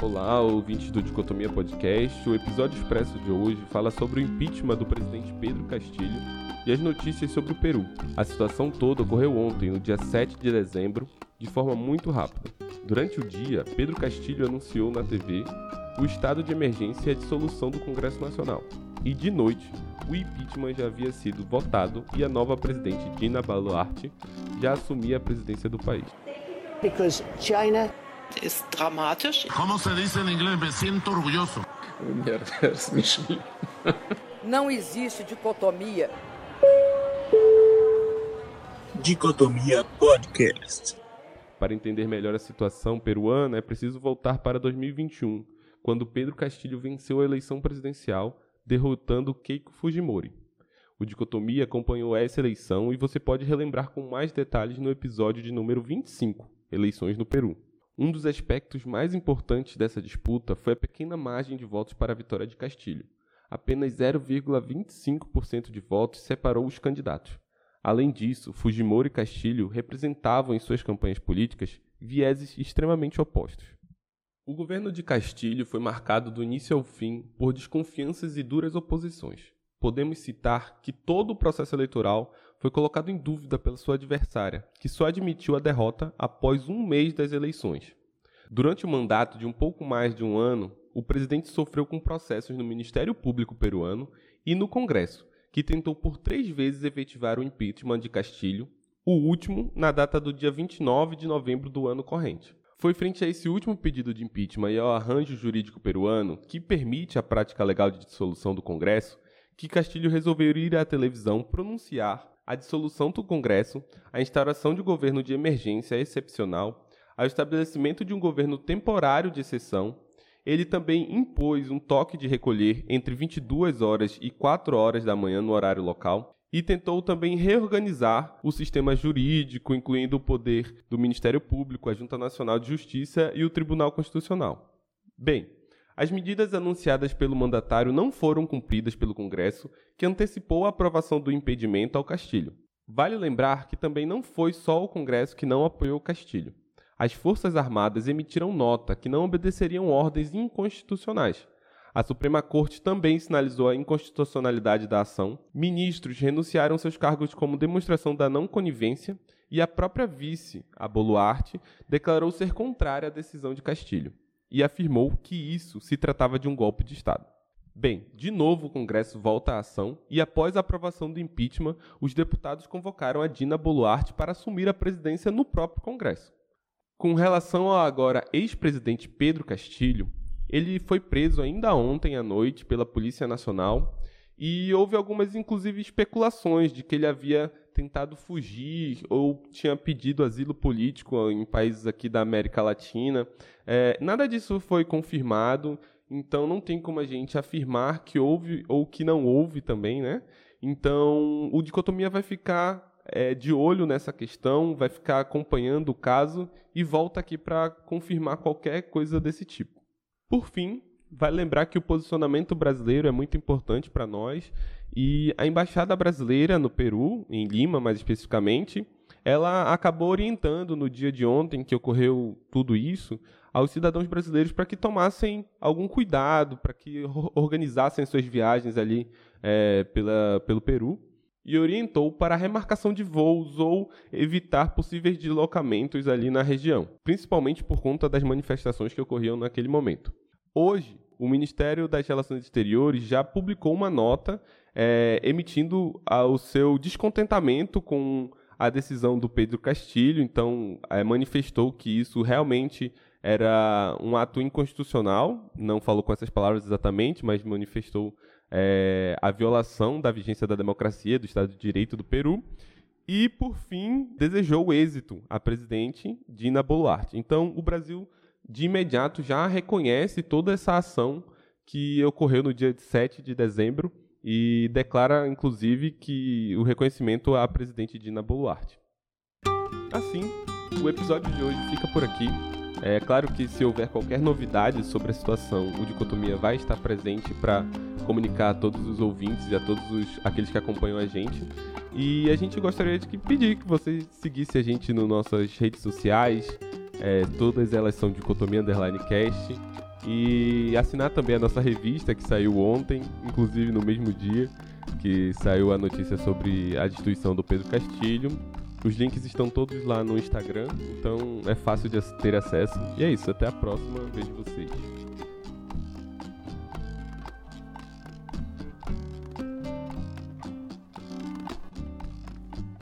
Olá, ouvintes do Dicotomia Podcast. O episódio expresso de hoje fala sobre o impeachment do presidente Pedro Castilho e as notícias sobre o Peru. A situação toda ocorreu ontem, no dia 7 de dezembro, de forma muito rápida. Durante o dia, Pedro Castilho anunciou na TV o estado de emergência e a dissolução do Congresso Nacional. E de noite, o impeachment já havia sido votado e a nova presidente Dina Boluarte já assumia a presidência do país. Because China ist dramatisch. ¿Cómo se dice en inglés? Me siento orgulloso. Não existe dicotomia. Dicotomia Podcast. Para entender melhor a situação peruana, é preciso voltar para 2021, quando Pedro Castilho venceu a eleição presidencial, derrotando Keiko Fujimori. O Dicotomia acompanhou essa eleição e você pode relembrar com mais detalhes no episódio de número 25, Eleições no Peru. Um dos aspectos mais importantes dessa disputa foi a pequena margem de votos para a vitória de Castilho. Apenas 0,25% de votos separou os candidatos. Além disso, Fujimori e Castilho representavam em suas campanhas políticas vieses extremamente opostos. O governo de Castilho foi marcado do início ao fim por desconfianças e duras oposições. Podemos citar que todo o processo eleitoral foi colocado em dúvida pela sua adversária, que só admitiu a derrota após um mês das eleições. Durante o mandato de um pouco mais de um ano, o presidente sofreu com processos no Ministério Público peruano e no Congresso, que tentou por três vezes efetivar o impeachment de Castilho, o último na data do dia 29 de novembro do ano corrente. Foi frente a esse último pedido de impeachment e ao arranjo jurídico peruano, que permite a prática legal de dissolução do Congresso, que Castilho resolveu ir à televisão pronunciar a dissolução do Congresso, a instauração de governo de emergência excepcional, ao estabelecimento de um governo temporário de exceção. Ele também impôs um toque de recolher entre 22 horas e 4 horas da manhã no horário local e tentou também reorganizar o sistema jurídico, incluindo o poder do Ministério Público, a Junta Nacional de Justiça e o Tribunal Constitucional. Bem, as medidas anunciadas pelo mandatário não foram cumpridas pelo Congresso, que antecipou a aprovação do impedimento ao Castilho. Vale lembrar que também não foi só o Congresso que não apoiou o Castilho. As Forças Armadas emitiram nota que não obedeceriam ordens inconstitucionais. A Suprema Corte também sinalizou a inconstitucionalidade da ação. Ministros renunciaram seus cargos como demonstração da não conivência e a própria vice, a Boluarte, declarou ser contrária à decisão de Castilho e afirmou que isso se tratava de um golpe de Estado. Bem, de novo o Congresso volta à ação e, após a aprovação do impeachment, os deputados convocaram a Dina Boluarte para assumir a presidência no próprio Congresso. Com relação ao agora ex-presidente Pedro Castilho, ele foi preso ainda ontem à noite pela Polícia Nacional e houve algumas, inclusive, especulações de que ele havia tentado fugir ou tinha pedido asilo político em países aqui da América Latina. É, nada disso foi confirmado, então não tem como a gente afirmar que houve ou que não houve também, né? Então o Dicotomia vai ficar é, de olho nessa questão, vai ficar acompanhando o caso e volta aqui para confirmar qualquer coisa desse tipo. Por fim, vai lembrar que o posicionamento brasileiro é muito importante para nós e a embaixada brasileira no Peru, em Lima mais especificamente, ela acabou orientando no dia de ontem que ocorreu tudo isso aos cidadãos brasileiros para que tomassem algum cuidado, para que organizassem suas viagens ali é, pela, pelo Peru e orientou para a remarcação de voos ou evitar possíveis deslocamentos ali na região, principalmente por conta das manifestações que ocorriam naquele momento. Hoje, o Ministério das Relações Exteriores já publicou uma nota é, emitindo o seu descontentamento com a decisão do Pedro Castilho, então é, manifestou que isso realmente era um ato inconstitucional, não falou com essas palavras exatamente, mas manifestou é, a violação da vigência da democracia, do Estado de Direito do Peru, e, por fim, desejou êxito à presidente Dina Boluarte. Então, o Brasil de imediato já reconhece toda essa ação que ocorreu no dia 7 de dezembro e declara, inclusive, que o reconhecimento à presidente Dina Boluarte. Assim, o episódio de hoje fica por aqui. É claro que se houver qualquer novidade sobre a situação, o Dicotomia vai estar presente para comunicar a todos os ouvintes e a todos os, aqueles que acompanham a gente. E a gente gostaria de pedir que você seguisse a gente nas nossas redes sociais, é, todas elas são Dicotomia Underline Cast. E assinar também a nossa revista que saiu ontem, inclusive no mesmo dia que saiu a notícia sobre a destituição do Pedro Castilho. Os links estão todos lá no Instagram, então é fácil de ter acesso. E é isso, até a próxima, vejo vocês.